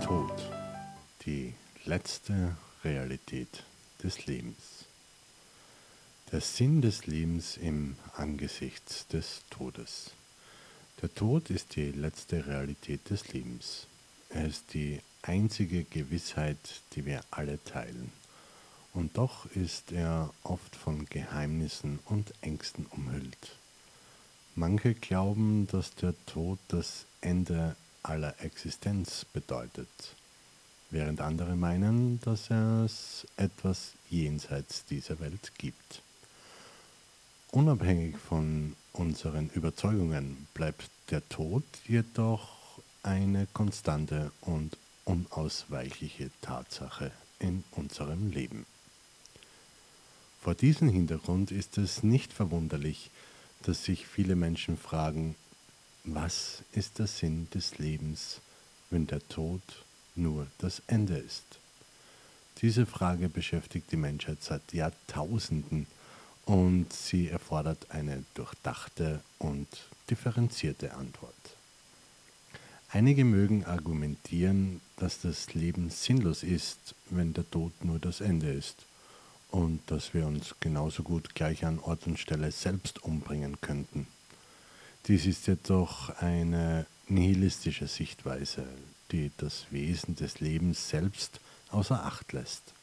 Tod, die letzte Realität des Lebens. Der Sinn des Lebens im Angesicht des Todes. Der Tod ist die letzte Realität des Lebens. Er ist die einzige Gewissheit, die wir alle teilen. Und doch ist er oft von Geheimnissen und Ängsten umhüllt. Manche glauben, dass der Tod das Ende aller Existenz bedeutet, während andere meinen, dass es etwas jenseits dieser Welt gibt. Unabhängig von unseren Überzeugungen bleibt der Tod jedoch eine konstante und unausweichliche Tatsache in unserem Leben. Vor diesem Hintergrund ist es nicht verwunderlich, dass sich viele Menschen fragen, was ist der Sinn des Lebens, wenn der Tod nur das Ende ist? Diese Frage beschäftigt die Menschheit seit Jahrtausenden und sie erfordert eine durchdachte und differenzierte Antwort. Einige mögen argumentieren, dass das Leben sinnlos ist, wenn der Tod nur das Ende ist und dass wir uns genauso gut gleich an Ort und Stelle selbst umbringen könnten. Dies ist jedoch eine nihilistische Sichtweise, die das Wesen des Lebens selbst außer Acht lässt.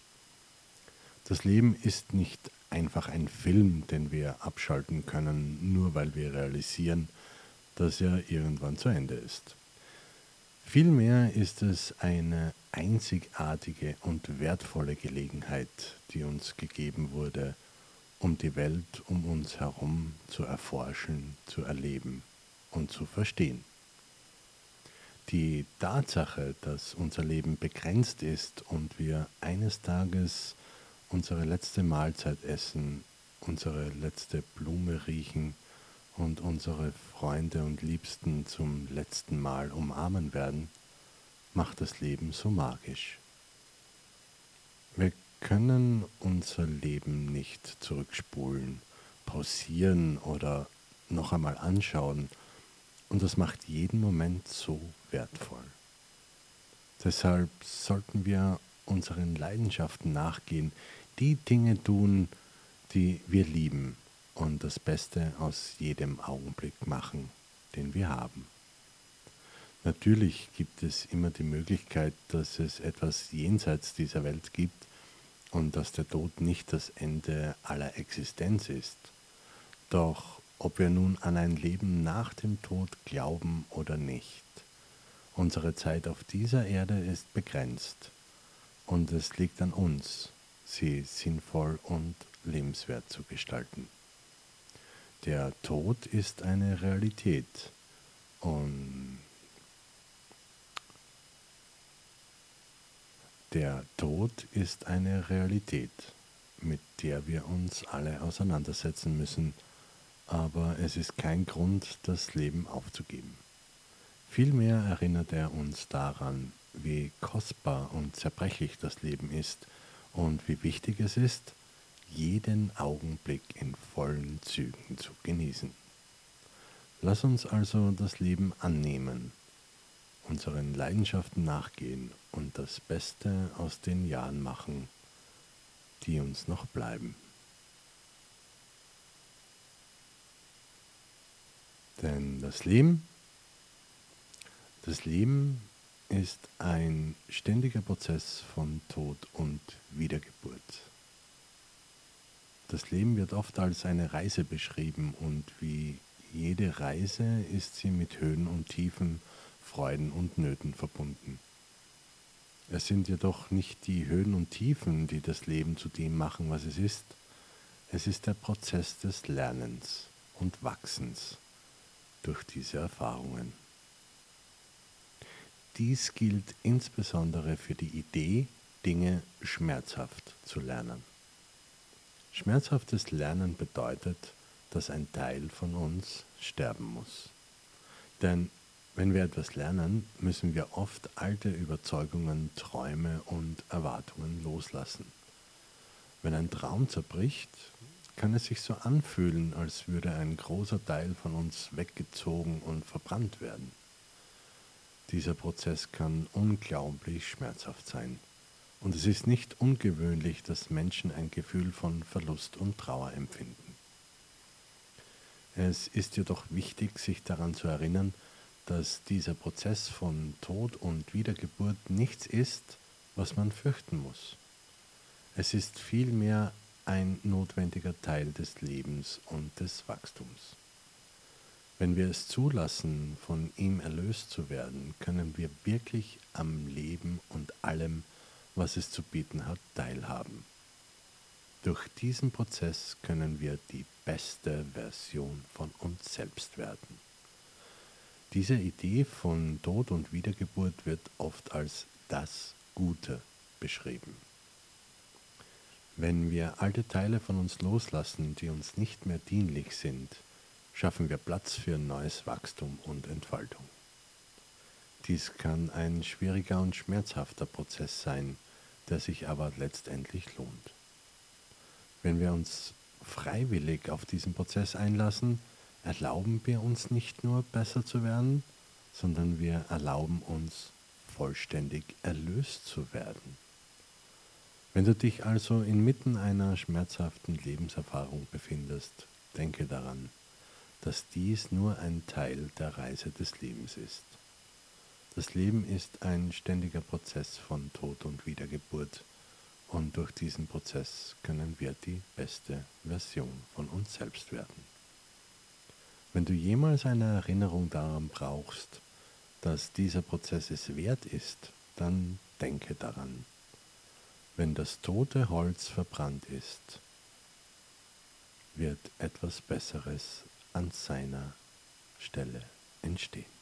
Das Leben ist nicht einfach ein Film, den wir abschalten können, nur weil wir realisieren, dass er irgendwann zu Ende ist. Vielmehr ist es eine einzigartige und wertvolle Gelegenheit, die uns gegeben wurde, um die Welt um uns herum zu erforschen, zu erleben und zu verstehen. Die Tatsache, dass unser Leben begrenzt ist und wir eines Tages unsere letzte Mahlzeit essen, unsere letzte Blume riechen und unsere Freunde und Liebsten zum letzten Mal umarmen werden, macht das Leben so magisch. Wir können unser Leben nicht zurückspulen, pausieren oder noch einmal anschauen und das macht jeden Moment so wertvoll. Deshalb sollten wir unseren Leidenschaften nachgehen, die Dinge tun, die wir lieben und das Beste aus jedem Augenblick machen, den wir haben. Natürlich gibt es immer die Möglichkeit, dass es etwas jenseits dieser Welt gibt und dass der Tod nicht das Ende aller Existenz ist. Doch ob wir nun an ein Leben nach dem Tod glauben oder nicht, unsere Zeit auf dieser Erde ist begrenzt und es liegt an uns, sie sinnvoll und lebenswert zu gestalten. Der Tod ist eine Realität und der Tod ist eine Realität, mit der wir uns alle auseinandersetzen müssen, aber es ist kein Grund, das Leben aufzugeben. Vielmehr erinnert er uns daran, wie kostbar und zerbrechlich das Leben ist und wie wichtig es ist, jeden Augenblick in vollen Zügen zu genießen. Lass uns also das Leben annehmen, unseren Leidenschaften nachgehen und das Beste aus den Jahren machen, die uns noch bleiben. Denn das Leben, das Leben ist ein ständiger Prozess von Tod und Wiedergeburt. Das Leben wird oft als eine Reise beschrieben und wie jede Reise ist sie mit Höhen und Tiefen, Freuden und Nöten verbunden. Es sind jedoch nicht die Höhen und Tiefen, die das Leben zu dem machen, was es ist. Es ist der Prozess des Lernens und Wachsens durch diese Erfahrungen. Dies gilt insbesondere für die Idee, Dinge schmerzhaft zu lernen. Schmerzhaftes Lernen bedeutet, dass ein Teil von uns sterben muss. Denn wenn wir etwas lernen, müssen wir oft alte Überzeugungen, Träume und Erwartungen loslassen. Wenn ein Traum zerbricht, kann es sich so anfühlen, als würde ein großer Teil von uns weggezogen und verbrannt werden. Dieser Prozess kann unglaublich schmerzhaft sein. Und es ist nicht ungewöhnlich, dass Menschen ein Gefühl von Verlust und Trauer empfinden. Es ist jedoch wichtig, sich daran zu erinnern, dass dieser Prozess von Tod und Wiedergeburt nichts ist, was man fürchten muss. Es ist vielmehr ein notwendiger Teil des Lebens und des Wachstums. Wenn wir es zulassen, von ihm erlöst zu werden, können wir wirklich am Leben und allem, was es zu bieten hat, teilhaben. Durch diesen Prozess können wir die beste Version von uns selbst werden. Diese Idee von Tod und Wiedergeburt wird oft als das Gute beschrieben. Wenn wir alte Teile von uns loslassen, die uns nicht mehr dienlich sind, schaffen wir Platz für neues Wachstum und Entfaltung. Dies kann ein schwieriger und schmerzhafter Prozess sein, der sich aber letztendlich lohnt. Wenn wir uns freiwillig auf diesen Prozess einlassen, erlauben wir uns nicht nur besser zu werden, sondern wir erlauben uns vollständig erlöst zu werden. Wenn du dich also inmitten einer schmerzhaften Lebenserfahrung befindest, denke daran, dass dies nur ein Teil der Reise des Lebens ist. Das Leben ist ein ständiger Prozess von Tod und Wiedergeburt und durch diesen Prozess können wir die beste Version von uns selbst werden. Wenn du jemals eine Erinnerung daran brauchst, dass dieser Prozess es wert ist, dann denke daran wenn das tote Holz verbrannt ist, wird etwas Besseres an seiner Stelle entstehen.